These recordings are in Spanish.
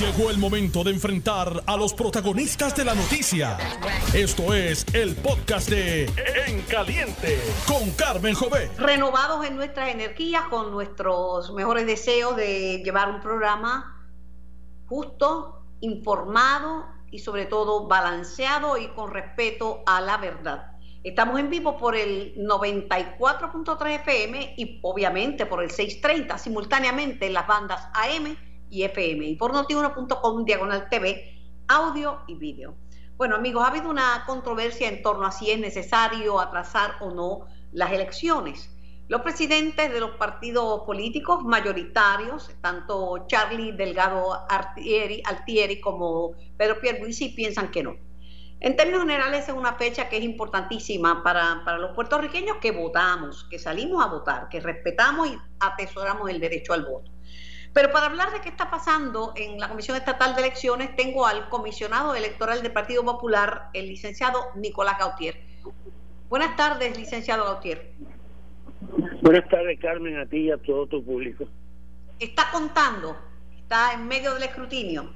Llegó el momento de enfrentar a los protagonistas de la noticia. Esto es el podcast de En Caliente con Carmen Jové. Renovados en nuestras energías, con nuestros mejores deseos de llevar un programa justo, informado y sobre todo balanceado y con respeto a la verdad. Estamos en vivo por el 94.3 FM y obviamente por el 630 simultáneamente en las bandas AM y FM y diagonal TV, audio y vídeo. Bueno amigos, ha habido una controversia en torno a si es necesario atrasar o no las elecciones. Los presidentes de los partidos políticos mayoritarios, tanto Charlie Delgado Altieri, Altieri como Pedro Pierluisi, piensan que no. En términos generales es una fecha que es importantísima para, para los puertorriqueños que votamos, que salimos a votar, que respetamos y atesoramos el derecho al voto. Pero para hablar de qué está pasando en la Comisión Estatal de Elecciones, tengo al comisionado electoral del Partido Popular, el licenciado Nicolás Gautier. Buenas tardes, licenciado Gautier. Buenas tardes, Carmen, a ti y a todo tu público. ¿Está contando? ¿Está en medio del escrutinio?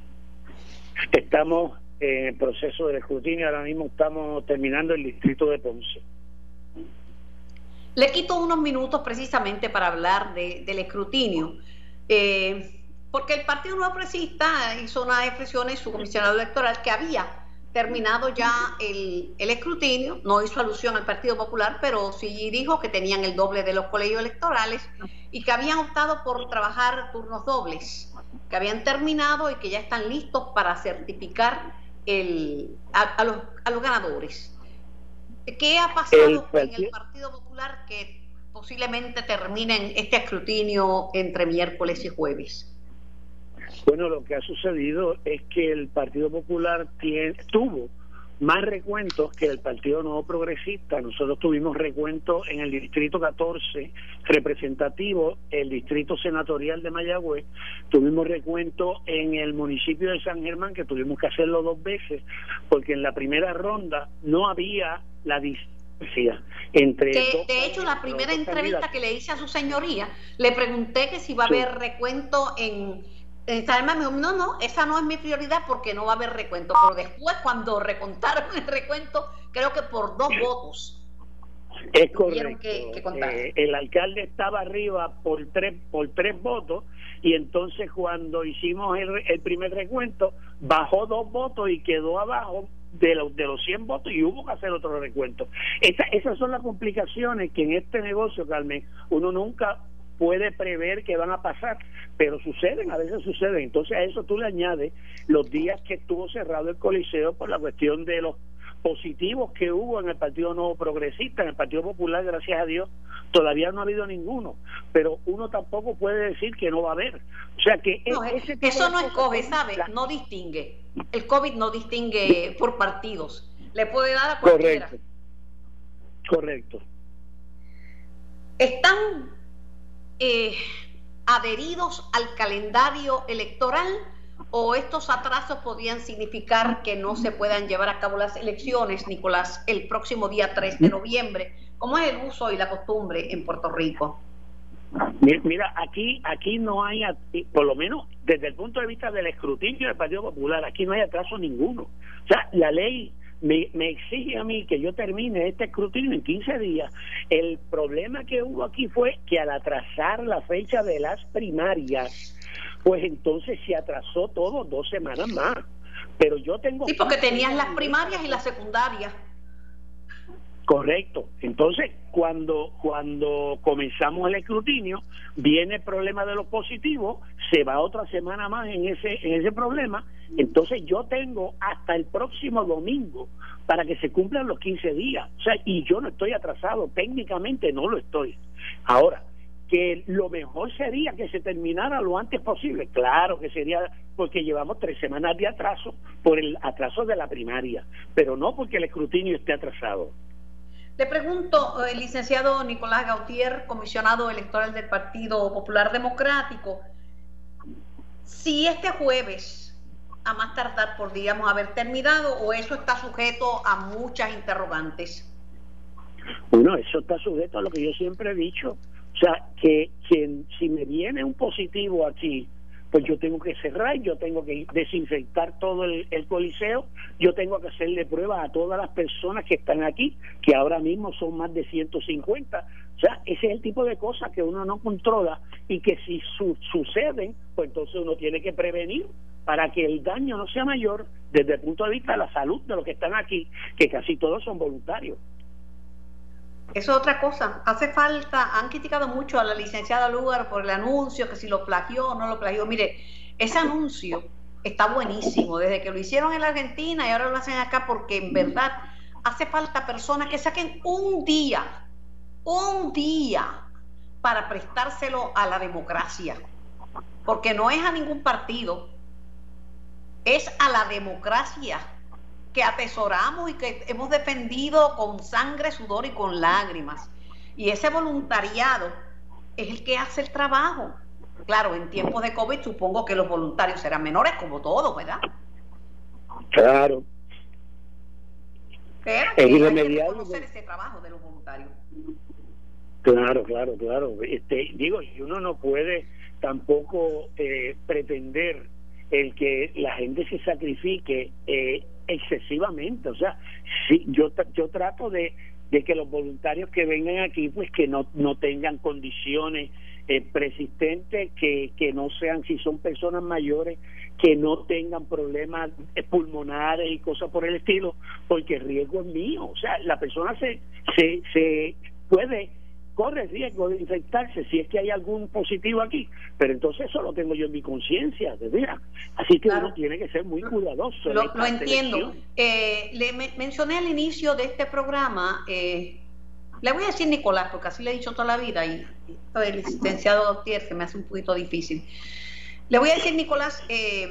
Estamos en el proceso del escrutinio, ahora mismo estamos terminando el distrito de Ponce. Le quito unos minutos precisamente para hablar de, del escrutinio. Eh, porque el Partido Nuevo Progresista hizo unas expresiones, su comisionado electoral, que había terminado ya el, escrutinio, no hizo alusión al Partido Popular, pero sí dijo que tenían el doble de los colegios electorales y que habían optado por trabajar turnos dobles, que habían terminado y que ya están listos para certificar el, a, los, a los ganadores. ¿Qué ha pasado en el Partido Popular que posiblemente terminen este escrutinio entre miércoles y jueves? Bueno, lo que ha sucedido es que el Partido Popular tiene, tuvo más recuentos que el Partido Nuevo Progresista. Nosotros tuvimos recuentos en el Distrito 14 representativo, el Distrito Senatorial de Mayagüez, tuvimos recuentos en el municipio de San Germán, que tuvimos que hacerlo dos veces, porque en la primera ronda no había la distancia entre de hecho, la primera entrevista que le hice a su señoría, le pregunté que si va a haber recuento en, no, no, esa no es mi prioridad porque no va a haber recuento. Pero después, cuando recontaron el recuento, creo que por dos votos. Es correcto. Eh, el alcalde estaba arriba por tres, por tres votos y entonces cuando hicimos el, el primer recuento, bajó dos votos y quedó abajo de los, de los 100 votos y hubo que hacer otro recuento. esas son las complicaciones que en este negocio, Carmen, uno nunca puede prever que van a pasar, pero suceden, a veces suceden. Entonces a eso tú le añades los días que estuvo cerrado el Coliseo por la cuestión de los positivos que hubo en el Partido Nuevo Progresista, en el Partido Popular, gracias a Dios, todavía no ha habido ninguno, pero uno tampoco puede decir que no va a haber. O sea que eso no es COVID, ¿sabe? No distingue. El COVID no distingue por partidos. Le puede dar a cualquiera. Correcto. Correcto. Están eh, adheridos al calendario electoral o estos atrasos podían significar que no se puedan llevar a cabo las elecciones, Nicolás, el próximo día 3 de noviembre, como es el uso y la costumbre en Puerto Rico. Mira, aquí aquí no hay, por lo menos desde el punto de vista del escrutinio del Partido Popular, aquí no hay atraso ninguno. O sea, la ley me, me, exige a mí que yo termine este escrutinio en 15 días. El problema que hubo aquí fue que al atrasar la fecha de las primarias, pues entonces se atrasó todo dos semanas más. Pero yo tengo... Sí, porque tenías las primarias y las secundarias. Correcto. Entonces, cuando, cuando comenzamos el escrutinio, viene el problema de los positivos, se va otra semana más en ese, en ese problema, entonces yo tengo hasta el próximo domingo para que se cumplan los 15 días. O sea, y yo no estoy atrasado, técnicamente no lo estoy. Ahora, que lo mejor sería que se terminara lo antes posible. Claro que sería porque llevamos tres semanas de atraso por el atraso de la primaria, pero no porque el escrutinio esté atrasado. Le pregunto, el eh, licenciado Nicolás Gautier, comisionado electoral del Partido Popular Democrático, si este jueves, a más tardar, podríamos haber terminado o eso está sujeto a muchas interrogantes. Bueno, eso está sujeto a lo que yo siempre he dicho, o sea, que, si me viene un positivo aquí, pues yo tengo que cerrar, yo tengo que desinfectar todo el, coliseo, yo tengo que hacerle pruebas a todas las personas que están aquí, que ahora mismo son más de 150. O sea, ese es el tipo de cosas que uno no controla y que si suceden, pues entonces uno tiene que prevenir para que el daño no sea mayor desde el punto de vista de la salud de los que están aquí, que casi todos son voluntarios. Eso es otra cosa. Hace falta, han criticado mucho a la licenciada Lugar por el anuncio, que si lo plagió o no lo plagió. Mire, ese anuncio está buenísimo, desde que lo hicieron en la Argentina y ahora lo hacen acá, porque en verdad hace falta personas que saquen un día, un día, para prestárselo a la democracia. Porque no es a ningún partido, es a la democracia que atesoramos y que hemos defendido con sangre, sudor y con lágrimas. Y ese voluntariado es el que hace el trabajo. Claro, en tiempos de COVID supongo que los voluntarios serán menores como todos, ¿verdad? Claro. Pero es hay ese trabajo de los voluntarios. Claro, claro, claro. Este, digo, y uno no puede tampoco eh, pretender el que la gente se sacrifique eh, excesivamente. O sea, sí, yo, yo trato de, de que los voluntarios que vengan aquí, pues que no, no tengan condiciones eh, persistentes, que, que no sean, si son personas mayores, que no tengan problemas eh, pulmonares y cosas por el estilo, porque el riesgo es mío. O sea, la persona se, se, se puede corre riesgo de infectarse si es que hay algún positivo aquí, pero entonces eso lo tengo yo en mi conciencia, Así que uno tiene que ser muy cuidadoso. Lo, entiendo. Eh, le mencioné al inicio de este programa, eh, le voy a decir Nicolás, porque así le he dicho toda la vida, y, el licenciado doctor se me hace un poquito difícil. Le voy a decir, Nicolás, eh,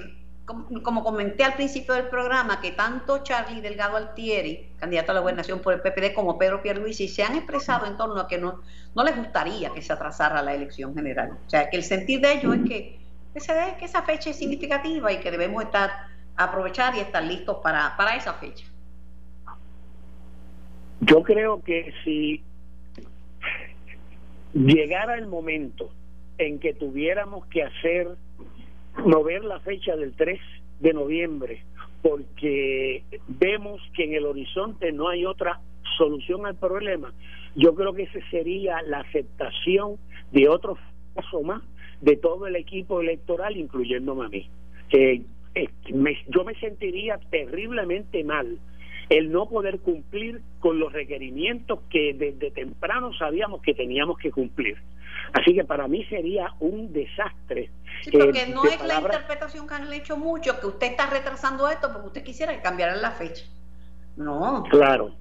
como, comenté al principio del programa, que tanto Charlie Delgado Altieri, candidato a la gobernación por el PPD, como Pedro Pierluisi se han expresado en torno a que no, no les gustaría que se atrasara la elección general. O sea, que el sentir de ellos es que, que esa fecha es significativa y que debemos estar aprovechar y estar listos para, para esa fecha. Yo creo que si llegara el momento en que tuviéramos que hacer mover la fecha del 3 de noviembre porque vemos que en el horizonte no hay otra solución al problema. Yo creo que esa sería la aceptación de otro paso más de todo el equipo electoral, incluyéndome a mí. Eh, yo me sentiría terriblemente mal el no poder cumplir con los requerimientos que desde temprano sabíamos que teníamos que cumplir. Así que para mí sería un desastre. Sí, porque no es la interpretación que han hecho muchos, que usted está retrasando esto porque usted quisiera que cambiaran la fecha. No. Claro,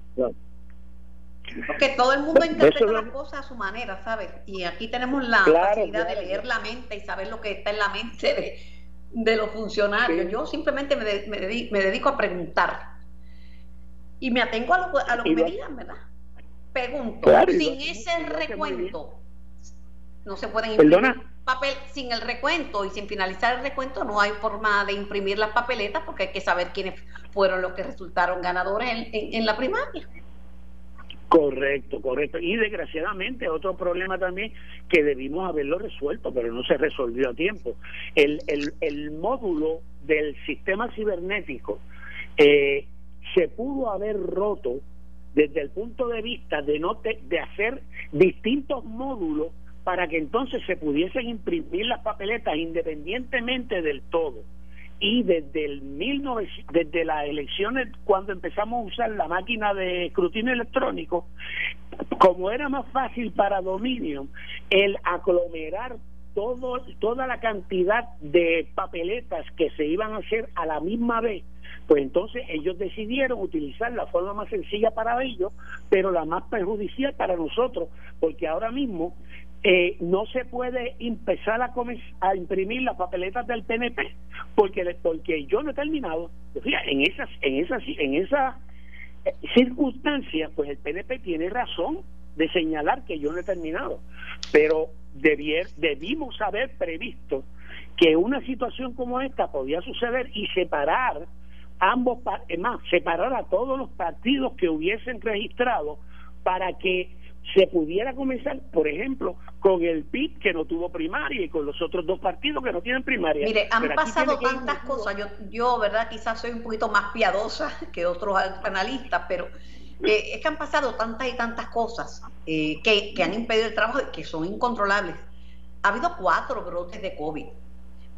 Porque todo el mundo interpreta las cosas a su manera, ¿sabes? Y aquí tenemos la facilidad de leer la mente y saber lo que está en la mente de, los funcionarios. Yo simplemente me, me, dedico, a preguntar. Y me atengo a lo, a lo que me digan, ¿verdad? Pregunto, sin ese recuento, no se pueden imprimir papel sin el recuento y sin finalizar el recuento no hay forma de imprimir las papeletas porque hay que saber quiénes fueron los que resultaron ganadores en, la primaria. Correcto, correcto. Y desgraciadamente otro problema también que debimos haberlo resuelto, pero no se resolvió a tiempo. El, el, el módulo del sistema cibernético eh, se pudo haber roto desde el punto de vista de no de hacer distintos módulos para que entonces se pudiesen imprimir las papeletas independientemente del todo. Y desde el 19, desde las elecciones cuando empezamos a usar la máquina de escrutinio electrónico, como era más fácil para Dominion el aglomerar todo, toda la cantidad de papeletas que se iban a hacer a la misma vez, pues entonces ellos decidieron utilizar la forma más sencilla para ellos, pero la más perjudicial para nosotros, porque ahora mismo eh, no se puede empezar a, a imprimir las papeletas del PNP porque porque yo no he terminado. En esas en esas en esa eh, circunstancias pues el PNP tiene razón de señalar que yo no he terminado pero debier, debimos haber previsto que una situación como esta podía suceder y separar ambos más separar a todos los partidos que hubiesen registrado para que se pudiera comenzar, por ejemplo, con el PIB que no tuvo primaria y con los otros dos partidos que no tienen primaria. Mire, han pasado tantas cosas. Yo, yo, ¿verdad? Quizás soy un poquito más piadosa que otros analistas, pero eh, es que han pasado tantas y tantas cosas eh, que, que han impedido el trabajo y que son incontrolables. Ha habido cuatro brotes de COVID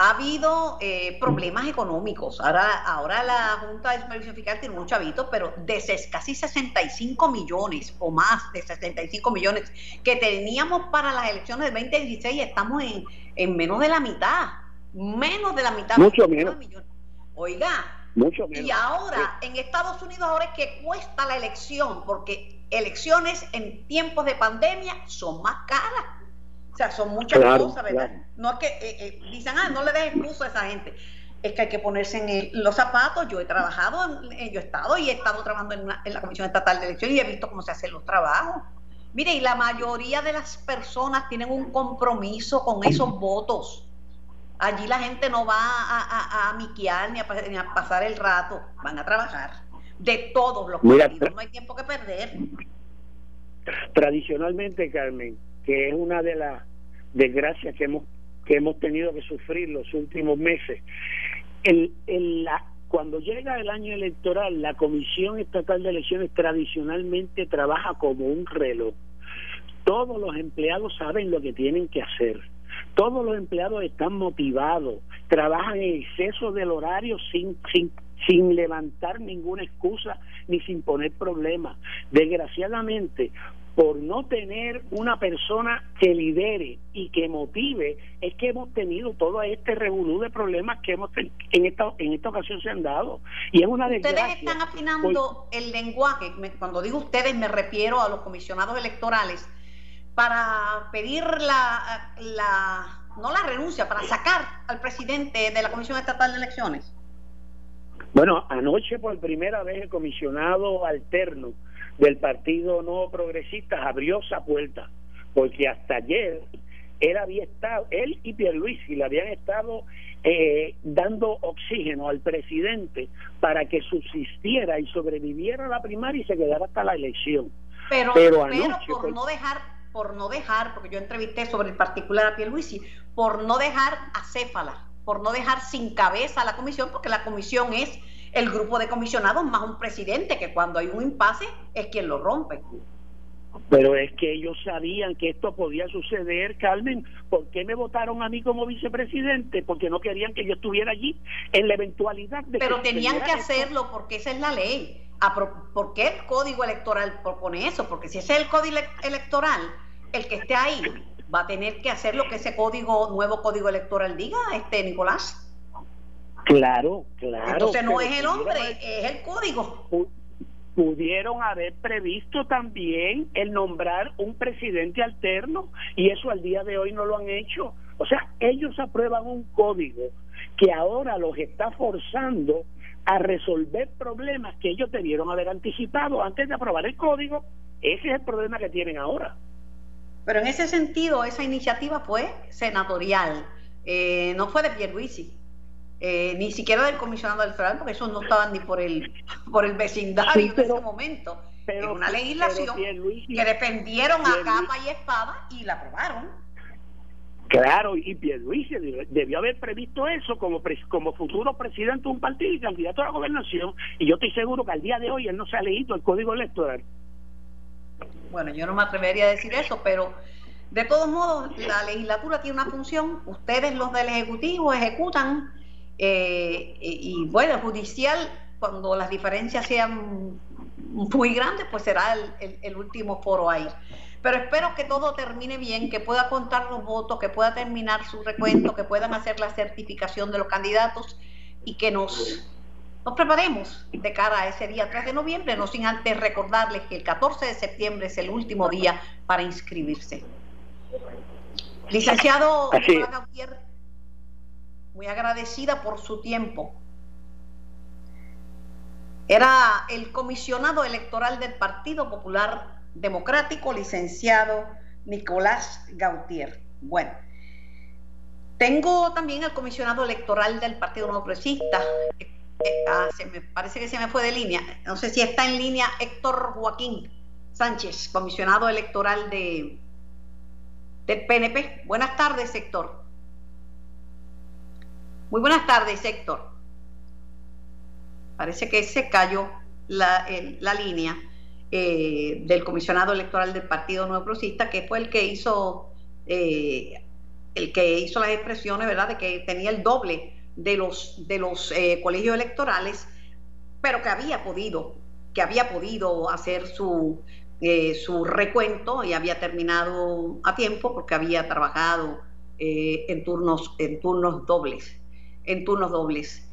ha habido eh, problemas económicos. Ahora, ahora la Junta de Supervisión Fiscal tiene mucho chavito, pero de casi 65 millones o más de 65 millones que teníamos para las elecciones del 2016, estamos en, en menos de la mitad. Menos de la mitad. Mucho menos. Oiga, mucho menos. Y ahora, en Estados Unidos, ahora es que cuesta la elección, porque elecciones en tiempos de pandemia son más caras. O sea, son muchas cosas, ¿verdad? No es que eh, eh, dicen, ah, no le des excusa a esa gente. Es que hay que ponerse en los zapatos. Yo he trabajado, en, yo he estado y he estado trabajando en, en la Comisión Estatal de Elecciones y he visto cómo se hacen los trabajos. Mire, y la mayoría de las personas tienen un compromiso con esos votos. Allí la gente no va a, a, miquear ni a, ni a, pasar el rato, van a trabajar. De todos los partidos, no hay tiempo que perder. Tradicionalmente, Carmen, que es una de las desgracias que hemos que hemos tenido que sufrir los últimos meses. El, el, la, cuando llega el año electoral, la Comisión Estatal de Elecciones tradicionalmente trabaja como un reloj. Todos los empleados saben lo que tienen que hacer. Todos los empleados están motivados, trabajan en exceso del horario sin, sin, sin levantar ninguna excusa ni sin poner problemas. Desgraciadamente, por no tener una persona que lidere y que motive, es que hemos tenido todo este revolú de problemas que hemos en esta en esta ocasión se han dado. Y es una desgracia. Ustedes están afinando el lenguaje, cuando digo ustedes me refiero a los comisionados electorales, para pedir la, la, no la renuncia, para sacar al presidente de la Comisión Estatal de Elecciones. Bueno, anoche por primera vez el comisionado alterno del Partido No Progresista abrió esa puerta, porque hasta ayer él había estado, él y Pierluisi le habían estado eh, dando oxígeno al presidente para que subsistiera y sobreviviera a la primaria y se quedara hasta la elección. Pero, pero, por pues no dejar, por no dejar, porque yo entrevisté sobre el particular a Pierluisi, por no dejar a Céfala, por no dejar sin cabeza a la comisión, porque la comisión es el grupo de comisionados más un presidente que cuando hay un impasse es quien lo rompe. Pero es que ellos sabían que esto podía suceder, Carmen. ¿Por qué me votaron a mí como vicepresidente? Porque no querían que yo estuviera allí en la eventualidad de Pero tenían que hacerlo porque esa es la ley. ¿Por qué el código electoral propone eso? Porque si ese es el código electoral, el que esté ahí va a tener que hacer lo que ese código, nuevo código electoral diga, este Nicolás. Claro, claro. Entonces no es el hombre, es el código. Pudieron haber previsto también el nombrar un presidente alterno y eso al día de hoy no lo han hecho. O sea, ellos aprueban un código que ahora los está forzando a resolver problemas que ellos debieron haber anticipado antes de aprobar el código. Ese es el problema que tienen ahora. Pero en ese sentido, esa iniciativa fue senatorial, eh, no fue de Pierluisi. Eh, ni siquiera del comisionado electoral, porque esos no estaban ni por el por el vecindario en ese momento. Pero, una legislación que defendieron a capa y espada y la aprobaron. Claro, y Pierluisi debió haber previsto eso como, como futuro presidente de un partido y candidato a la gobernación. Y yo estoy seguro que al día de hoy él no se ha leído el código electoral. Bueno, yo no me atrevería a decir eso, pero de todos modos, la legislatura tiene una función. Ustedes, los del Ejecutivo, ejecutan eh, y, bueno, judicial, cuando las diferencias sean muy grandes, pues será el, último foro ahí. Pero espero que todo termine bien, que pueda contar los votos, que pueda terminar su recuento, que puedan hacer la certificación de los candidatos y que nos, nos preparemos de cara a ese día 3 de noviembre, no sin antes recordarles que el 14 de septiembre es el último día para inscribirse. Licenciado muy agradecida por su tiempo. Era el comisionado electoral del Partido Popular Democrático, licenciado Nicolás Gautier. Bueno, tengo también el comisionado electoral del Partido No Progresista. Eh, ah, se me, parece que se me fue de línea. No sé si está en línea Héctor Joaquín Sánchez, comisionado electoral de, del PNP. Buenas tardes, Héctor. Muy buenas tardes, Héctor. Parece que se cayó la, la línea eh, del comisionado electoral del Partido Nuevo Progresista, que fue el que hizo eh, el que hizo las expresiones, ¿verdad?, de que tenía el doble de los de los eh, colegios electorales, pero que había podido, que había podido hacer su su recuento y había terminado a tiempo porque había trabajado en turnos en turnos dobles, en turnos dobles.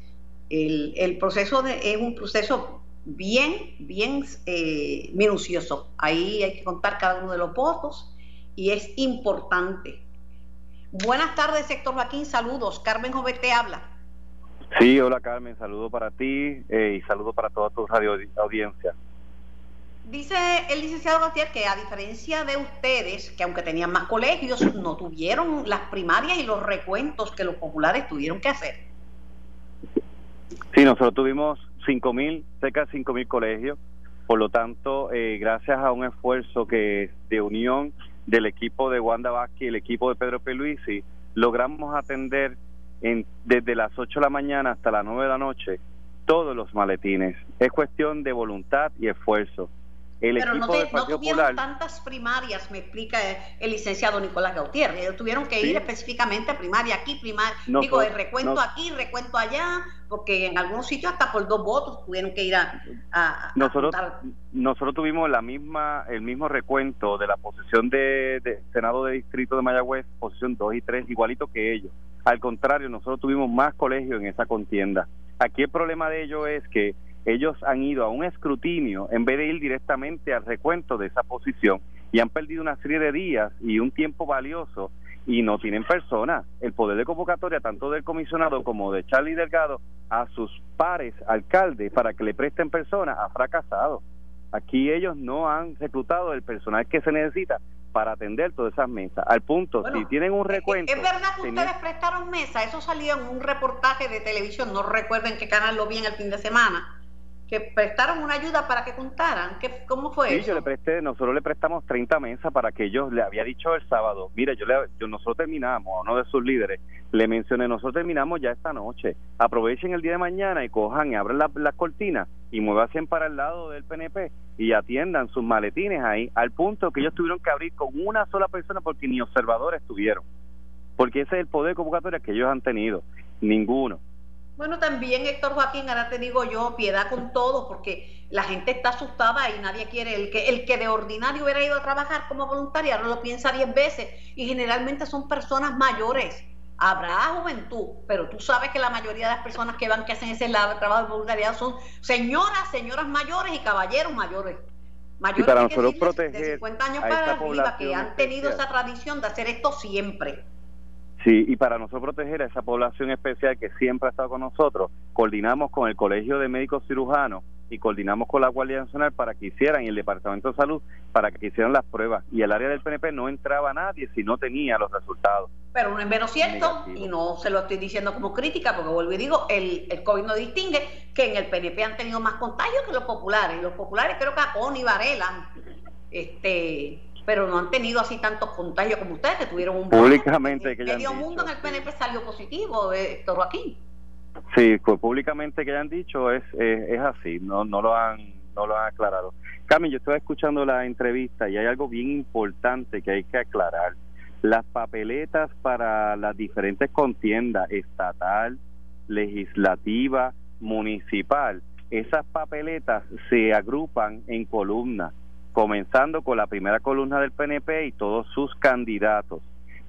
El, el proceso de, es un proceso bien, bien eh, minucioso. Ahí hay que contar cada uno de los votos y es importante. Buenas tardes, sector Joaquín. Saludos. Carmen Jovet habla. Sí, hola Carmen. Saludo para ti eh, y saludo para toda tu radio audiencia. Dice el licenciado Gautier que a diferencia de ustedes, que aunque tenían más colegios, no tuvieron las primarias y los recuentos que los populares tuvieron que hacer. Sí, nosotros tuvimos cinco mil, cerca de cinco mil colegios. Por lo tanto, eh, gracias a un esfuerzo que de unión del equipo de Wanda Vázquez y el equipo de Pedro Peluisi, logramos atender en, desde las 8 de la mañana hasta las 9 de la noche todos los maletines. Es cuestión de voluntad y esfuerzo. Pero no, tuvieron tantas primarias, me explica el, licenciado Nicolás Gautier. Ellos tuvieron que ir específicamente a primaria aquí, primaria, digo, el recuento aquí, recuento allá, porque en algunos sitios hasta por dos votos tuvieron que ir a, nosotros nosotros tuvimos la misma el mismo recuento de la posición de, Senado de Distrito de Mayagüez, posición 2 y 3, igualito que ellos. Al contrario, nosotros tuvimos más colegios en esa contienda. Aquí el problema de ello es que ellos han ido a un escrutinio en vez de ir directamente al recuento de esa posición y han perdido una serie de días y un tiempo valioso y no tienen persona. El poder de convocatoria, tanto del comisionado como de Charlie Delgado, a sus pares alcaldes para que le presten persona, ha fracasado. Aquí ellos no han reclutado el personal que se necesita para atender todas esas mesas. Al punto, si tienen un recuento... Es verdad que ustedes prestaron mesa, eso salió en un reportaje de televisión, no recuerden qué canal lo vi en el fin de semana que prestaron una ayuda para que contaran. ¿Qué, ¿Cómo fue sí, yo le presté, nosotros le prestamos 30 mesas para que ellos le había dicho el sábado, mire, yo, le, yo nosotros terminamos, a uno de sus líderes, le mencioné, nosotros terminamos ya esta noche, aprovechen el día de mañana y cojan y abran las la cortinas y muevan para el lado del PNP y atiendan sus maletines ahí, al punto que ellos tuvieron que abrir con una sola persona porque ni observadores tuvieron, porque ese es el poder convocatoria que ellos han tenido, ninguno. Bueno, también Héctor Joaquín, ahora te digo yo, piedad con todo, porque la gente está asustada y nadie quiere, el que, el que de ordinario hubiera ido a trabajar como voluntario, ahora lo piensa diez veces, y generalmente son personas mayores. Habrá juventud, pero tú sabes que la mayoría de las personas que van, que hacen ese trabajo de voluntariado son señoras, señoras mayores y caballeros mayores. Mayores para nosotros proteger de 50 años para arriba, que han tenido esa tradición de hacer esto siempre. Sí, y para nosotros proteger a esa población especial que siempre ha estado con nosotros, coordinamos con el Colegio de Médicos Cirujanos y coordinamos con la Guardia Nacional para que hicieran, y el Departamento de Salud, para que hicieran las pruebas. Y el área del PNP no entraba nadie si no tenía los resultados. Pero no es menos cierto, y no se lo estoy diciendo como crítica, porque vuelvo y digo, el, el COVID no distingue que en el PNP han tenido más contagios que los populares. Los populares creo que a y Varela, este pero no han tenido así tantos contagios como ustedes, que tuvieron un... Públicamente que Medio mundo en el PNP salió positivo, eh, Héctor Joaquín. Sí, pues públicamente que hayan dicho es, es, así, no, no, lo han, no lo han aclarado. Carmen, yo estoy escuchando la entrevista y hay algo bien importante que hay que aclarar. Las papeletas para las diferentes contiendas, estatal, legislativa, municipal, esas papeletas se agrupan en columnas comenzando con la primera columna del PNP y todos sus candidatos.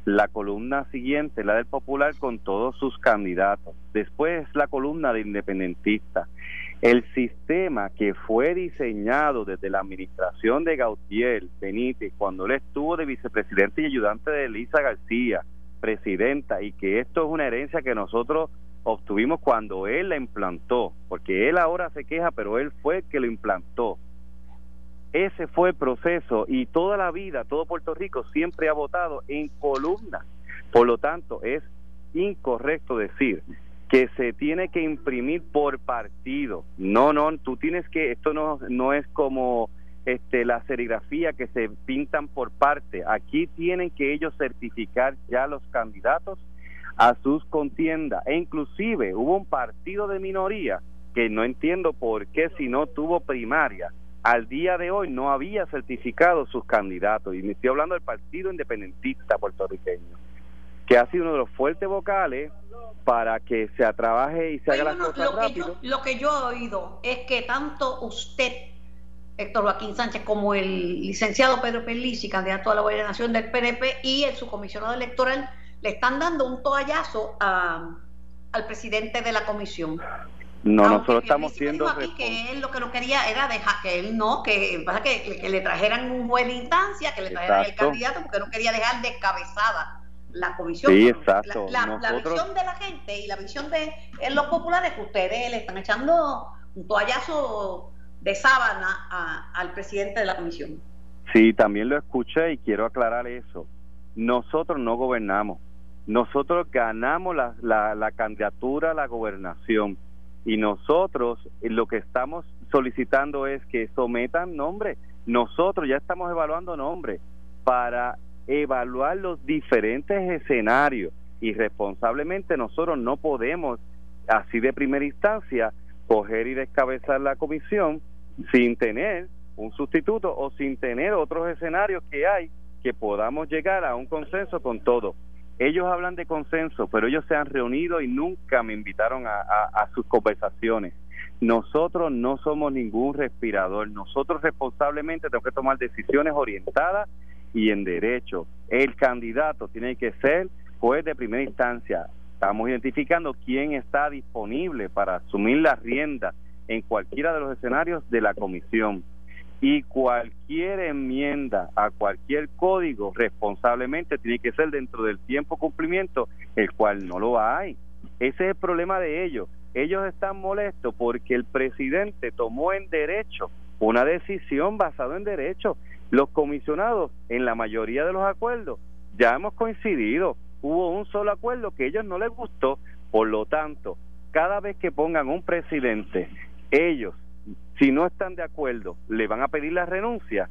La columna siguiente, la del Popular, con todos sus candidatos. Después la columna de Independentista. El sistema que fue diseñado desde la administración de Gautier Benítez, cuando él estuvo de vicepresidente y ayudante de Elisa García, presidenta, y que esto es una herencia que nosotros obtuvimos cuando él la implantó, porque él ahora se queja, pero él fue el que lo implantó ese fue el proceso y toda la vida, todo Puerto Rico siempre ha votado en columnas. Por lo tanto, es incorrecto decir que se tiene que imprimir por partido. No, no, tú tienes que, esto no, no es como este, la serigrafía que se pintan por parte. Aquí tienen que ellos certificar ya los candidatos a sus contiendas. E inclusive hubo un partido de minoría que no entiendo por qué si no tuvo primaria. Al día de hoy no había certificado sus candidatos. Y me estoy hablando del Partido Independentista puertorriqueño, que ha sido uno de los fuertes vocales para que se trabaje y se haga las cosas rápido. lo que yo he oído es que tanto usted Héctor Joaquín Sánchez como el licenciado Pedro Pelici, candidato a la gobernación del PNP, y el subcomisionado electoral le están dando un toallazo al presidente de la comisión. No, nosotros estamos siendo aquí que él lo que no quería era dejar que él no, que pasa que, le trajeran un juez de instancia, que le trajeran el candidato, porque no quería dejar descabezada la comisión. Sí, exacto. La, visión de la gente y la visión de los populares que ustedes le están echando un toallazo de sábana al presidente de la comisión. Sí, también lo escuché y quiero aclarar eso. Nosotros no gobernamos. Nosotros ganamos la, la, la candidatura a la gobernación y nosotros eh, lo que estamos solicitando es que sometan nombres. Nosotros ya estamos evaluando nombres para evaluar los diferentes escenarios y responsablemente nosotros no podemos así de primera instancia coger y descabezar la comisión sin tener un sustituto o sin tener otros escenarios que hay que podamos llegar a un consenso con todo. Ellos hablan de consenso, pero ellos se han reunido y nunca me invitaron a, sus conversaciones. Nosotros no somos ningún respirador. Nosotros responsablemente tenemos que tomar decisiones orientadas y en derecho. El candidato tiene que ser juez de primera instancia, Estamos identificando quién está disponible para asumir la rienda en cualquiera de los escenarios de la comisión. Y cualquier enmienda a cualquier código responsablemente tiene que ser dentro del tiempo cumplimiento, el cual no lo hay. Ese es el problema de ellos. Ellos están molestos porque el presidente tomó en derecho una decisión basada en derecho. Los comisionados, en la mayoría de los acuerdos, ya hemos coincidido hubo un solo acuerdo que a ellos no les gustó, por lo tanto, cada vez que pongan un presidente, ellos, si no están de acuerdo, le van a pedir la renuncia.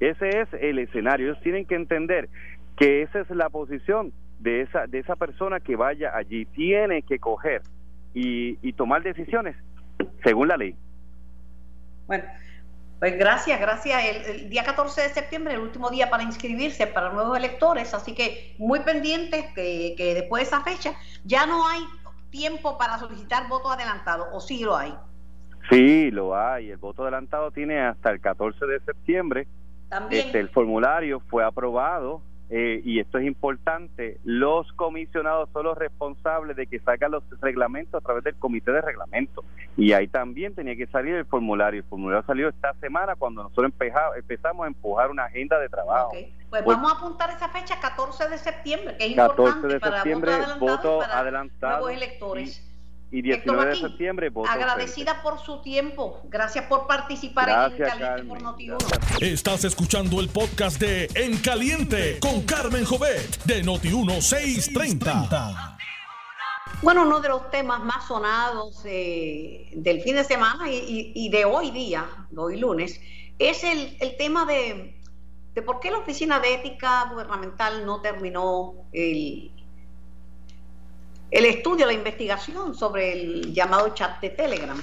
Ese es el escenario. Ellos tienen que entender que esa es la posición de esa de esa persona que vaya allí. Tiene que coger y, y tomar decisiones según la ley. Bueno, pues gracias, gracias. El, día 14 de septiembre, el último día para inscribirse para nuevos electores, así que muy pendientes que, que después de esa fecha ya no hay tiempo para solicitar voto adelantado, o sí lo hay. Sí, lo hay. El voto adelantado tiene hasta el 14 de septiembre. También. Este, el formulario fue aprobado eh, y esto es importante, los comisionados son los responsables de que salgan los reglamentos a través del comité de reglamento. Y ahí también tenía que salir el formulario. El formulario salió esta semana cuando nosotros empezamos a empujar una agenda de trabajo. Pues, pues, vamos a apuntar esa fecha, 14 de septiembre, que es 14 importante de septiembre, para voto adelantado, nuevos electores y 19 de septiembre agradecida por su tiempo. Gracias por participar en Caliente por Noti1 estás escuchando el podcast de En Caliente con Carmen Jovet de Noti1 630 bueno uno de los temas más sonados eh, del fin de semana y, de hoy día de hoy lunes es el, el tema de, de por qué la oficina de ética gubernamental no terminó el el estudio, la investigación sobre el llamado chat de Telegram,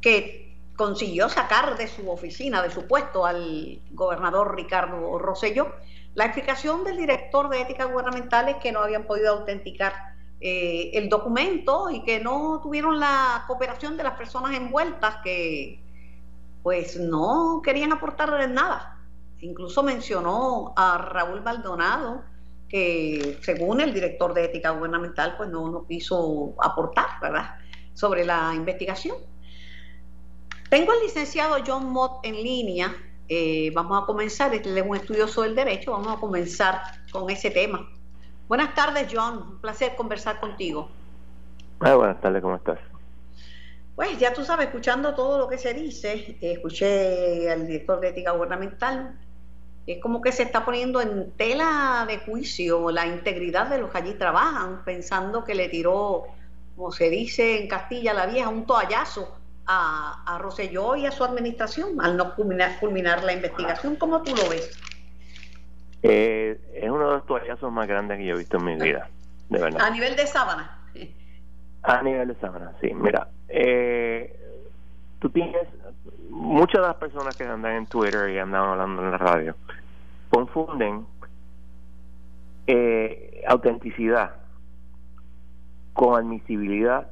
que consiguió sacar de su oficina, de su puesto al gobernador Ricardo Rosselló, la explicación del director de ética gubernamental es que no habían podido autenticar eh, el documento y que no tuvieron la cooperación de las personas envueltas que pues no querían aportar nada. Incluso mencionó a Raúl Maldonado, que según el director de ética gubernamental, pues no, no quiso aportar, ¿verdad?, sobre la investigación. Tengo al licenciado John Mott en línea. Eh, vamos a comenzar, este es un estudioso del derecho, vamos a comenzar con ese tema. Buenas tardes, John. Un placer conversar contigo. Ah, buenas tardes, ¿cómo estás? Pues ya tú sabes, escuchando todo lo que se dice, escuché al director de ética gubernamental, es como que se está poniendo en tela de juicio la integridad de los que allí trabajan, pensando que le tiró, como se dice en Castilla la Vieja, un toallazo a, a Rosselló y a su administración al no culminar, culminar la investigación. ¿Cómo tú lo ves? Eh, es uno de los toallazos más grandes que yo he visto en mi vida, de verdad. A nivel de sábana. A nivel de sábana, sí. Mira, eh, tú tienes muchas de las personas que andan en Twitter y andan hablando en la radio confunden eh, autenticidad con admisibilidad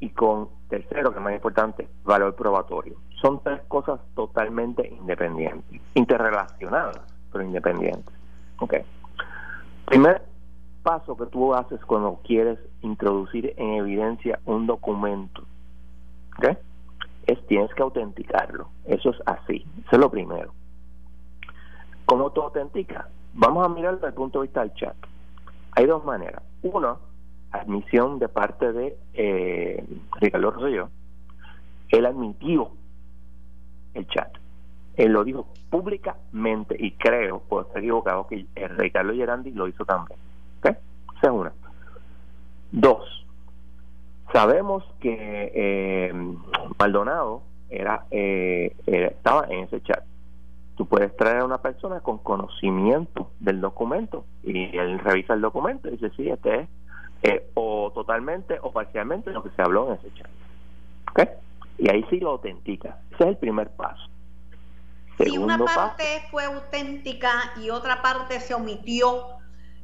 y con tercero, que es más importante, valor probatorio. Son tres cosas totalmente independientes, interrelacionadas, pero independientes. Ok. Primer paso que tú haces cuando quieres introducir en evidencia un documento, ¿ok? Es tienes que autenticarlo. Eso es así. Eso es lo primero. ¿Cómo tú autenticas? Vamos a mirar desde el punto de vista del chat. Hay dos maneras. Una, admisión de parte de eh, Ricardo Rosselló. Él admitió el chat. Él lo dijo públicamente y creo, puedo estar equivocado, que Ricardo Gerandi lo hizo también. ¿Ok? Esa es una. Dos, sabemos que eh, Maldonado era, eh, estaba en ese chat. Tú puedes traer a una persona con conocimiento del documento y él revisa el documento y dice, sí, este es eh, o totalmente o parcialmente lo que se habló en ese chat. ¿Ok? Y ahí sí lo autentica. Ese es el primer paso. si una parte fue auténtica y otra parte se omitió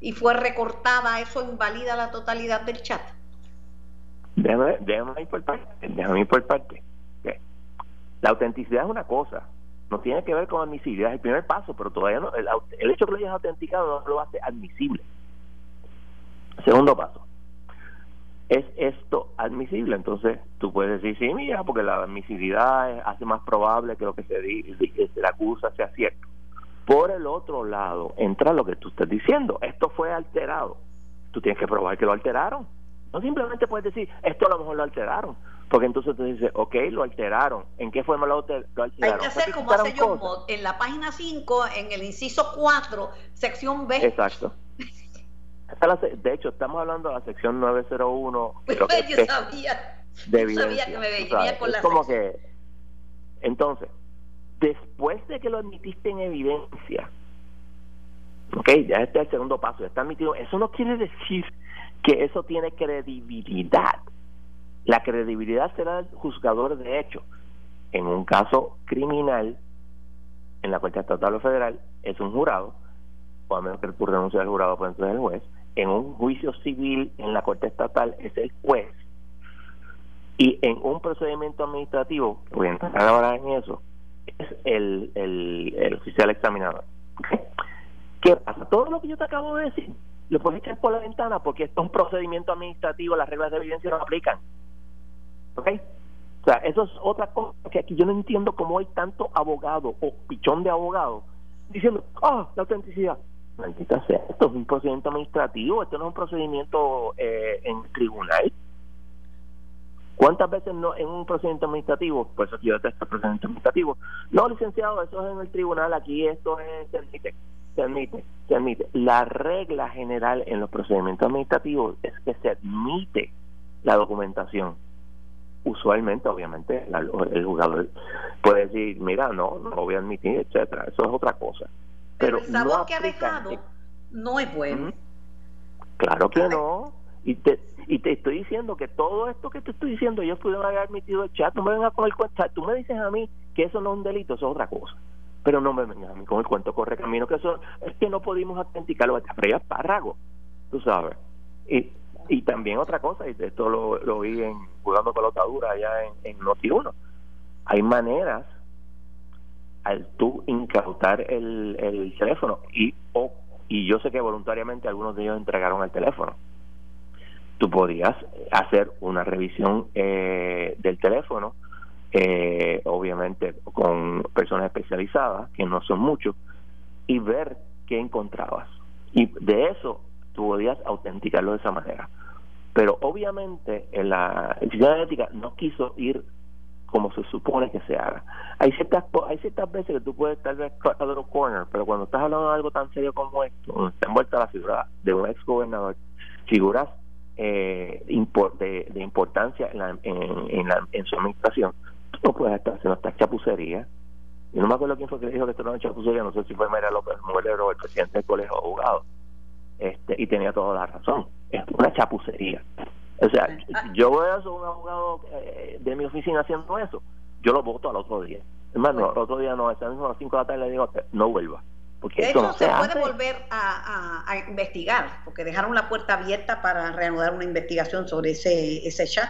y fue recortada, ¿eso invalida la totalidad del chat? Déjame, déjame ir por parte. Déjame ir por parte. La autenticidad es una cosa, no tiene que ver con admisibilidad, es el primer paso, pero todavía no, el, el hecho que lo hayas autenticado no lo hace admisible. Segundo paso, ¿es esto admisible? Entonces tú puedes decir, sí, mira, porque la admisibilidad hace más probable que lo que se, dice, se acusa sea cierto. Por el otro lado, entra lo que tú estás diciendo, esto fue alterado. Tú tienes que probar que lo alteraron. No simplemente puedes decir, esto a lo mejor lo alteraron. Porque entonces tú dices, ok, lo alteraron. ¿En qué forma lo, alteraron? Hay que hacer como hace John en la página 5, en el inciso 4, sección B. Exacto. De hecho, estamos hablando de la sección 901. Pero yo sabía, de yo sabía que me venía con la como que, entonces, después de que lo admitiste en evidencia, ok, ya este es el segundo paso, ya está admitido, eso no quiere decir que eso tiene credibilidad. La credibilidad será del juzgador de hecho. En un caso criminal, en la Corte Estatal o Federal, es un jurado, o a menos que el renuncie al jurado, pues entonces el juez. En un juicio civil en la Corte Estatal es el juez. Y en un procedimiento administrativo, voy a entrar ahora en eso, es el, el, el oficial examinador. ¿Qué pasa? Todo lo que yo te acabo de decir lo puedes echar por la ventana porque esto es un procedimiento administrativo, las reglas de evidencia no aplican. ¿Ok? O sea, eso es otra cosa que aquí yo no entiendo cómo hay tanto abogado o pichón de abogado diciendo, ah, la autenticidad. Maldita sea, esto es un procedimiento administrativo, esto no es un procedimiento eh, en tribunal. ¿Cuántas veces no en un procedimiento administrativo? Pues eso yo detesto el procedimiento administrativo. No, licenciado, eso es en el tribunal, aquí esto es se admite, se admite. La regla general en los procedimientos administrativos es que se admite la documentación. Usualmente, obviamente, el jugador puede decir, mira, no, no lo voy a admitir, etcétera. Eso es otra cosa. Pero, el sabor que ha dejado no es bueno. Claro que no. Y te, y te estoy diciendo que todo esto que te estoy diciendo, ellos pudieron haber admitido el chat. No me vengas con el cuenta. Tú me dices a mí que eso no es un delito, eso es otra cosa pero no me vengas a mí con el cuento corre camino que eso es que no pudimos autenticarlo es párrago tú sabes y y también otra cosa y esto lo, vi en jugando pelotadura allá en, en Noti 1 hay maneras al tú incautar el, el teléfono y o, y yo sé que voluntariamente algunos de ellos entregaron el teléfono tú podías hacer una revisión eh, del teléfono eh, obviamente con personas especializadas, que no son muchos, y ver qué encontrabas. Y de eso tú podías autenticarlo de esa manera. Pero obviamente en la sistema de ética no quiso ir como se supone que se haga. Hay ciertas hay ciertas veces que tú puedes tal vez a little corner, pero cuando estás hablando de algo tan serio como esto, donde está envuelta la figura de un ex gobernador, figuras eh, de, importancia en, la, en, la, en su administración, tú no puedes estar haciendo esta chapucería. Yo no me acuerdo quién fue que dijo que esto una chapucería, no sé si fue María López Mueller o el presidente del Colegio de Abogados. Este, y tenía toda la razón. Es una chapucería. O sea, yo voy a un abogado eh, de mi oficina haciendo eso, yo lo voto al otro día. Hermano, al otro día no, a las 5 de la tarde le digo, no vuelva. Porque de hecho, se, puede volver a, investigar, porque dejaron la puerta abierta para reanudar una investigación sobre ese, ese chat.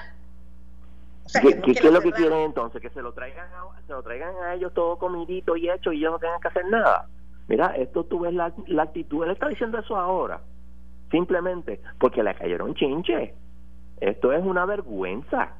¿Qué, ¿qué es lo que quieren entonces? Que se lo traigan a, se lo traigan a ellos todo comidito y hecho y ellos no tengan que hacer nada. Mira, esto tú ves la, la actitud, él está diciendo eso ahora, simplemente porque le cayeron chinche. Esto es una vergüenza.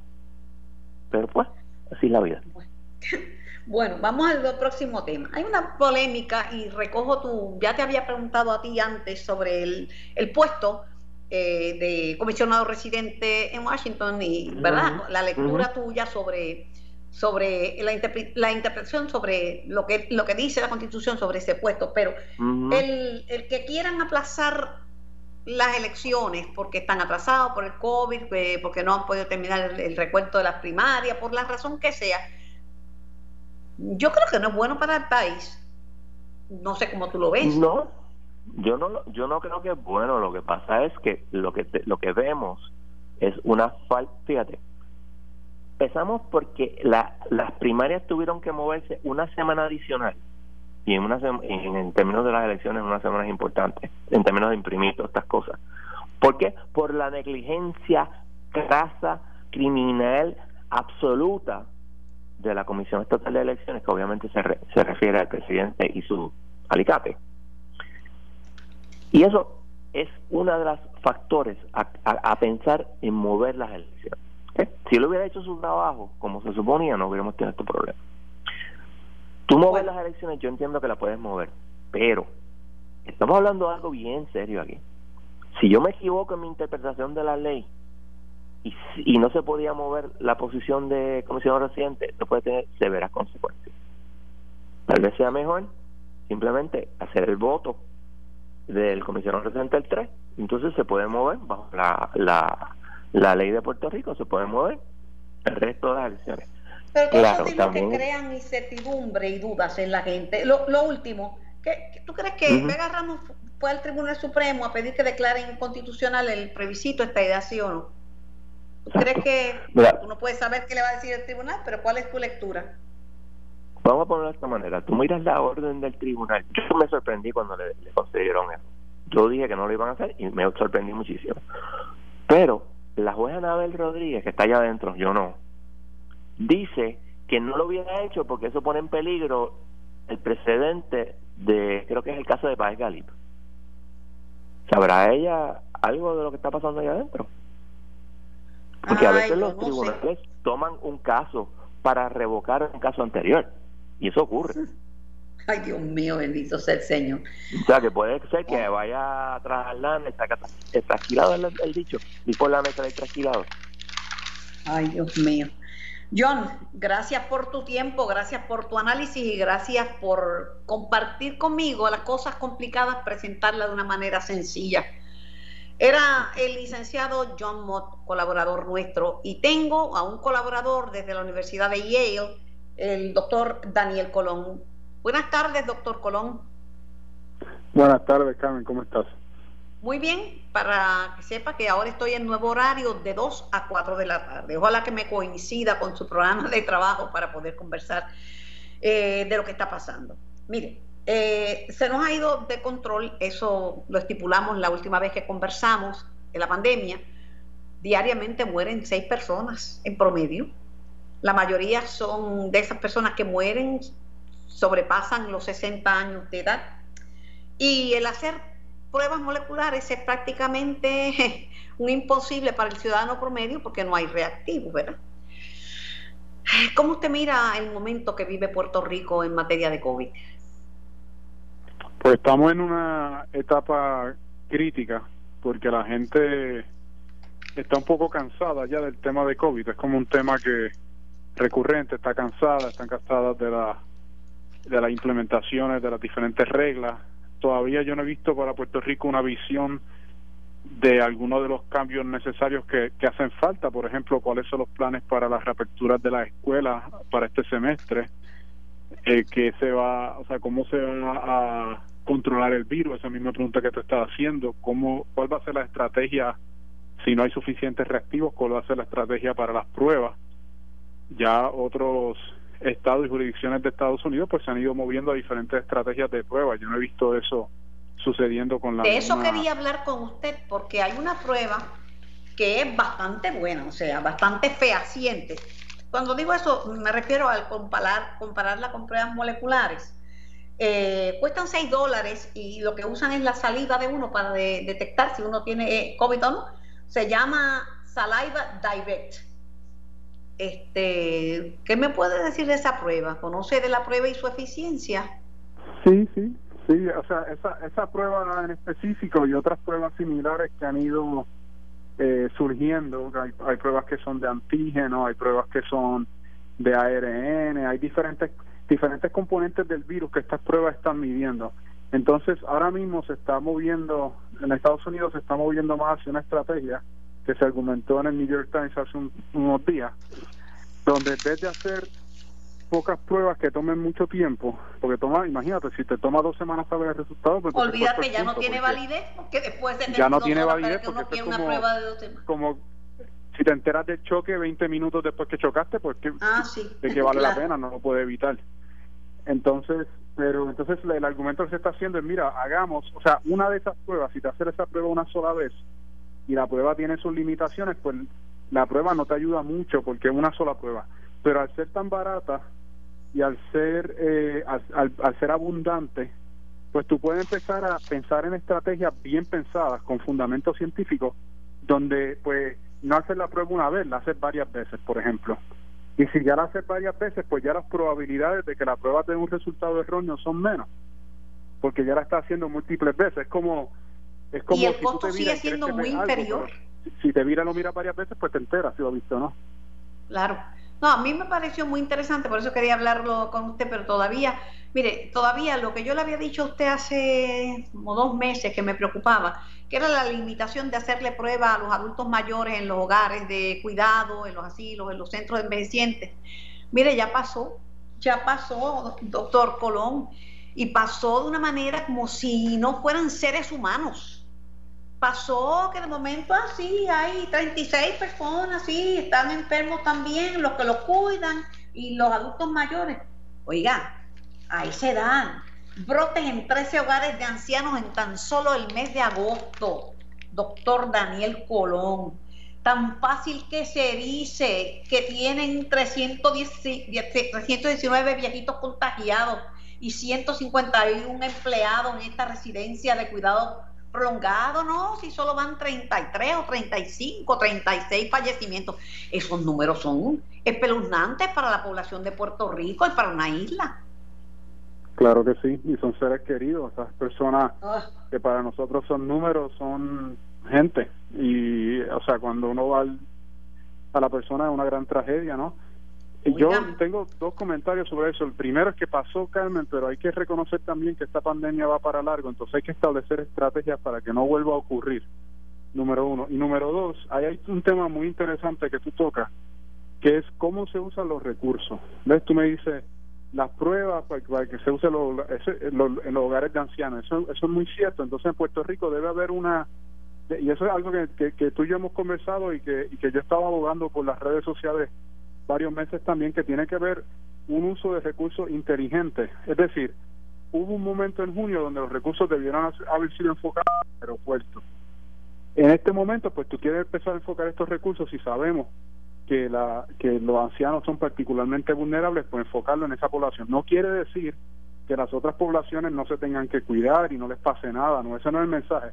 Pero pues, así es la vida. Bueno, vamos al próximo tema. Hay una polémica y recojo tu, ya te había preguntado a ti antes sobre el, el puesto eh, de comisionado residente en Washington y, ¿verdad? La lectura tuya sobre sobre la, la, interpretación sobre lo que lo que dice la Constitución sobre ese puesto, pero el, el que quieran aplazar las elecciones porque están atrasados por el COVID, eh, porque no han podido terminar el, recuento de las primarias, por la razón que sea. Yo creo que no es bueno para el país. No sé cómo tú lo ves. No, yo no, yo no creo que es bueno. Lo que pasa es que lo que lo que vemos es una falta. Fíjate, empezamos porque la, las primarias tuvieron que moverse una semana adicional y en, una en, términos de las elecciones una semana importante en términos de imprimir todas estas cosas. ¿Por qué? Por la negligencia crasa, criminal, absoluta de la Comisión Estatal de Elecciones, que obviamente se, se refiere al presidente y su alicate. Y eso es uno de los factores a, pensar en mover las elecciones. Si él hubiera hecho su trabajo como se suponía, no hubiéramos tenido este problema. Tú mover las elecciones, yo entiendo que la puedes mover, pero estamos hablando de algo bien serio aquí. Si yo me equivoco en mi interpretación de la ley y, y no se podía mover la posición de comisión residente, esto puede tener severas consecuencias. Tal vez sea mejor simplemente hacer el voto del comisionado residente del 3, entonces se puede mover bajo la, la, la ley de Puerto Rico, se puede mover el resto de las elecciones. Pero claro, que crean incertidumbre y dudas en la gente. Lo, lo último, ¿qué, ¿tú crees que Vega Ramos fue al Tribunal Supremo a pedir que declaren inconstitucional el plebiscito esta idea, sí o no? ¿Tú crees que tú no puedes saber qué le va a decir el tribunal, pero cuál es tu lectura? Vamos a ponerlo de esta manera. Tú miras la orden del tribunal. Yo me sorprendí cuando le, le concedieron eso. Yo dije que no lo iban a hacer y me sorprendí muchísimo. Pero la jueza Anabel Rodríguez, que está allá adentro, yo no, dice que no lo hubiera hecho porque eso pone en peligro el precedente de, creo que es el caso de Páez Galip. ¿Sabrá ella algo de lo que está pasando allá adentro? Porque a veces los tribunales toman un caso para revocar un caso anterior y eso ocurre. Ay, Dios mío, bendito sea el Señor. O sea, que puede ser que vaya atrás está esquilado el, el, dicho, y por la mesa está esquilado. Ay, Dios mío. John, gracias por tu tiempo, gracias por tu análisis y gracias por compartir conmigo las cosas complicadas, presentarlas de una manera sencilla. Era el licenciado John Mott, colaborador nuestro, y tengo a un colaborador desde la Universidad de Yale, el doctor Daniel Colón. Buenas tardes, doctor Colón. Buenas tardes, Carmen, ¿cómo estás? Muy bien, para que sepa que ahora estoy en nuevo horario de 2 a 4 de la tarde. Ojalá que me coincida con su programa de trabajo para poder conversar eh, de lo que está pasando. Mire, eh, se nos ha ido de control, eso lo estipulamos la última vez que conversamos de la pandemia. Diariamente mueren seis personas en promedio. La mayoría son de esas personas que mueren, sobrepasan los 60 años de edad. Y el hacer pruebas moleculares es prácticamente un imposible para el ciudadano promedio porque no hay reactivo, ¿verdad? ¿Cómo usted mira el momento que vive Puerto Rico en materia de COVID? Pues estamos en una etapa crítica porque la gente está un poco cansada ya del tema de COVID. Es como un tema que recurrente, está cansada, están cansadas de la de las implementaciones de las diferentes reglas. Todavía yo no he visto para Puerto Rico una visión de algunos de los cambios necesarios que, hacen falta, por ejemplo, cuáles son los planes para las reaperturas de las escuelas para este semestre, eh, que se va, o sea, cómo se va a controlar el virus, esa misma pregunta que te estaba haciendo, cómo, cuál va a ser la estrategia si no hay suficientes reactivos, cuál va a ser la estrategia para las pruebas. Ya otros estados y jurisdicciones de Estados Unidos pues se han ido moviendo a diferentes estrategias de prueba. Yo no he visto eso sucediendo con la... De eso quería hablar con usted, porque hay una prueba que es bastante buena, o sea, bastante fehaciente. Cuando digo eso, me refiero al comparar, compararla con pruebas moleculares. Eh, cuestan 6 dólares y lo que usan es la saliva de uno para detectar si uno tiene eh, COVID o no. Se llama Saliva Direct. Este, ¿Qué me puede decir de esa prueba? ¿Conoce de la prueba y su eficiencia? Sí, sí, Sí, o sea, esa, esa prueba en específico y otras pruebas similares que han ido eh, surgiendo, hay, hay pruebas que son de antígeno, hay pruebas que son de ARN, hay diferentes diferentes componentes del virus que estas pruebas están midiendo. Entonces, ahora mismo se está moviendo, en Estados Unidos se está moviendo más hacia una estrategia que se argumentó en el New York Times hace unos días, donde en vez de hacer pocas pruebas que tomen mucho tiempo, porque toma, imagínate, si te toma dos semanas para ver el resultado, pues olvídate, ya no tiene validez, porque después de ya no tiene validez porque es como, como si te enteras del choque 20 minutos después que chocaste, pues que, ah, sí. de que vale la pena, no lo puede evitar. Entonces, pero entonces el argumento que se está haciendo es, mira, hagamos, o sea, una de esas pruebas, si te haces esa prueba una sola vez y la prueba tiene sus limitaciones, pues la prueba no te ayuda mucho porque es una sola prueba. Pero al ser tan barata, y al ser eh, al, al, ser abundante pues tú puedes empezar a pensar en estrategias bien pensadas con fundamentos científicos donde pues no hacer la prueba una vez la haces varias veces por ejemplo y si ya la haces varias veces pues ya las probabilidades de que la prueba tenga un resultado erróneo son menos porque ya la estás haciendo múltiples veces es como es como y el costo sigue siendo muy inferior. si te mira lo mira varias veces pues te enteras si lo has visto o no. Claro. No, a mí me pareció muy interesante, por eso quería hablarlo con usted, pero todavía, mire, todavía lo que yo le había dicho a usted hace como dos meses que me preocupaba, que era la limitación de hacerle prueba a los adultos mayores en los hogares de cuidado, en los asilos, en los centros de envejecientes. Mire, ya pasó, ya pasó, doctor Colón, y pasó de una manera como si no fueran seres humanos pasó que de momento así hay 36 personas, sí, están enfermos también, los que los cuidan y los adultos mayores. Oiga, ahí se dan brotes en 13 hogares de ancianos en tan solo el mes de agosto, doctor Daniel Colón. Tan fácil que se dice que tienen 310, 319 viejitos contagiados y 151 empleados en esta residencia de cuidado prolongado, ¿no? Si solo van 33 o 35, 36 fallecimientos. Esos números son espeluznantes para la población de Puerto Rico y para una isla. Claro que sí, y son seres queridos, esas personas ah. que para nosotros son números, son gente. Y, o sea, cuando uno va a la persona es una gran tragedia, ¿no? Yo tengo dos comentarios sobre eso. El primero es que pasó, Carmen, pero hay que reconocer también que esta pandemia va para largo, entonces hay que establecer estrategias para que no vuelva a ocurrir, número uno. Y número dos, hay un tema muy interesante que tú tocas, que es cómo se usan los recursos. ¿Ves? Tú me dices, las pruebas para, que se use en los hogares de ancianos, eso, eso es muy cierto. Entonces en Puerto Rico debe haber una y eso es algo que, que, tú y yo hemos conversado y que, y que yo estaba abogando por las redes sociales varios meses también que tiene que ver un uso de recursos inteligentes. Es decir, hubo un momento en junio donde los recursos debieron haber sido enfocados en el aeropuerto. En este momento, pues tú quieres empezar a enfocar estos recursos y sabemos que, la, que los ancianos son particularmente vulnerables, pues enfocarlo en esa población. No quiere decir que las otras poblaciones no se tengan que cuidar y no les pase nada, no, ese no es el mensaje.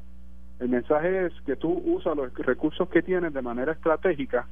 El mensaje es que tú usas los recursos que tienes de manera estratégica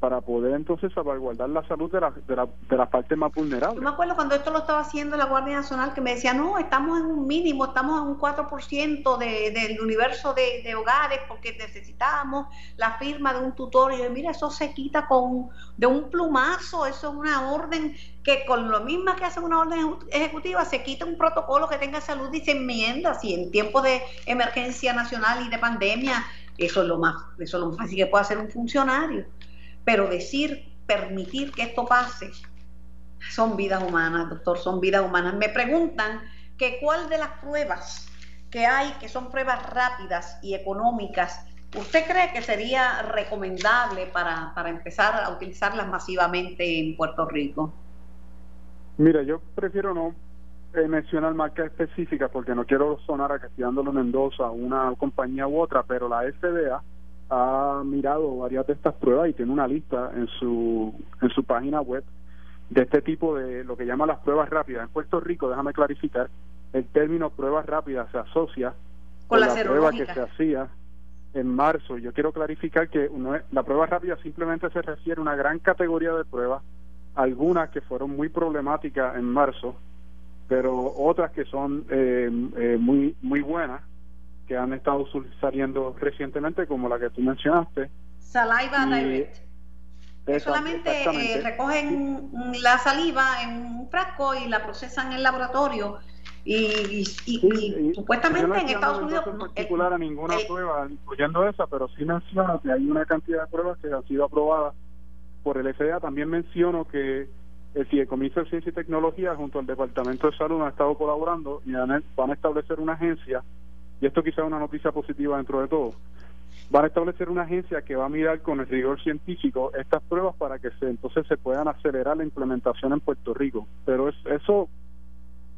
para poder entonces salvaguardar la salud de la, de la, de la parte más vulnerable. Yo me acuerdo cuando esto lo estaba haciendo la Guardia Nacional que me decía, no, estamos en un mínimo, estamos en un 4% de, del universo de, de, hogares porque necesitamos la firma de un tutor. Y mira, eso se quita con de un plumazo, eso es una orden que con lo mismo que hace una orden ejecutiva se quita un protocolo que tenga salud y se enmienda. Si en tiempos de emergencia nacional y de pandemia Eso es lo más, eso es lo más fácil que puede hacer un funcionario. Pero decir, permitir que esto pase, son vidas humanas, doctor, son vidas humanas. Me preguntan que cuál de las pruebas que hay, que son pruebas rápidas y económicas, ¿usted cree que sería recomendable para, para empezar a utilizarlas masivamente en Puerto Rico? Mira, yo prefiero no eh, mencionar marcas específicas porque no quiero sonar a que estoy dándole Mendoza a una compañía u otra, pero la FDA ha mirado varias de estas pruebas y tiene una lista en su en su página web de este tipo de lo que llama las pruebas rápidas. En Puerto Rico, déjame clarificar, el término pruebas rápidas se asocia con, la, prueba que se hacía en marzo. Yo quiero clarificar que la prueba rápida simplemente se refiere a una gran categoría de pruebas, algunas que fueron muy problemáticas en marzo, pero otras que son eh, eh, muy muy buenas que han estado saliendo recientemente como la que tú mencionaste. Saliva direct. Solamente eh, recogen la saliva en un frasco y la procesan en el laboratorio. Y, supuestamente en Estados Unidos no particular a ninguna prueba incluyendo esa pero sí menciona que hay una cantidad de pruebas que han sido aprobadas por el FDA también menciono que el Fideicomiso de Ciencia y Tecnología junto al Departamento de Salud han estado colaborando y van a establecer una agencia, y esto quizá es una noticia positiva dentro de todo, van a establecer una agencia que va a mirar con el rigor científico estas pruebas para que se, entonces se puedan acelerar la implementación en Puerto Rico. Pero es, eso,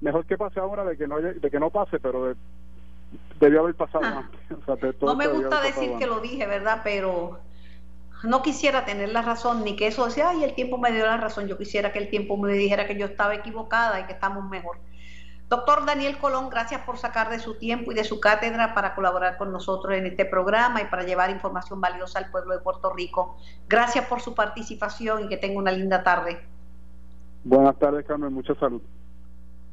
mejor que pase ahora de que no, de que no pase, pero debió haber pasado ah. antes. no me gusta decir que lo dije, ¿verdad? Pero no quisiera tener la razón ni que eso decía, ay, el tiempo me dio la razón. Yo quisiera que el tiempo me dijera que yo estaba equivocada y que estamos mejor. Doctor Daniel Colón, gracias por sacar de su tiempo y de su cátedra para colaborar con nosotros en este programa y para llevar información valiosa al pueblo de Puerto Rico. Gracias por su participación y que tenga una linda tarde. Buenas tardes, Carmen. Mucha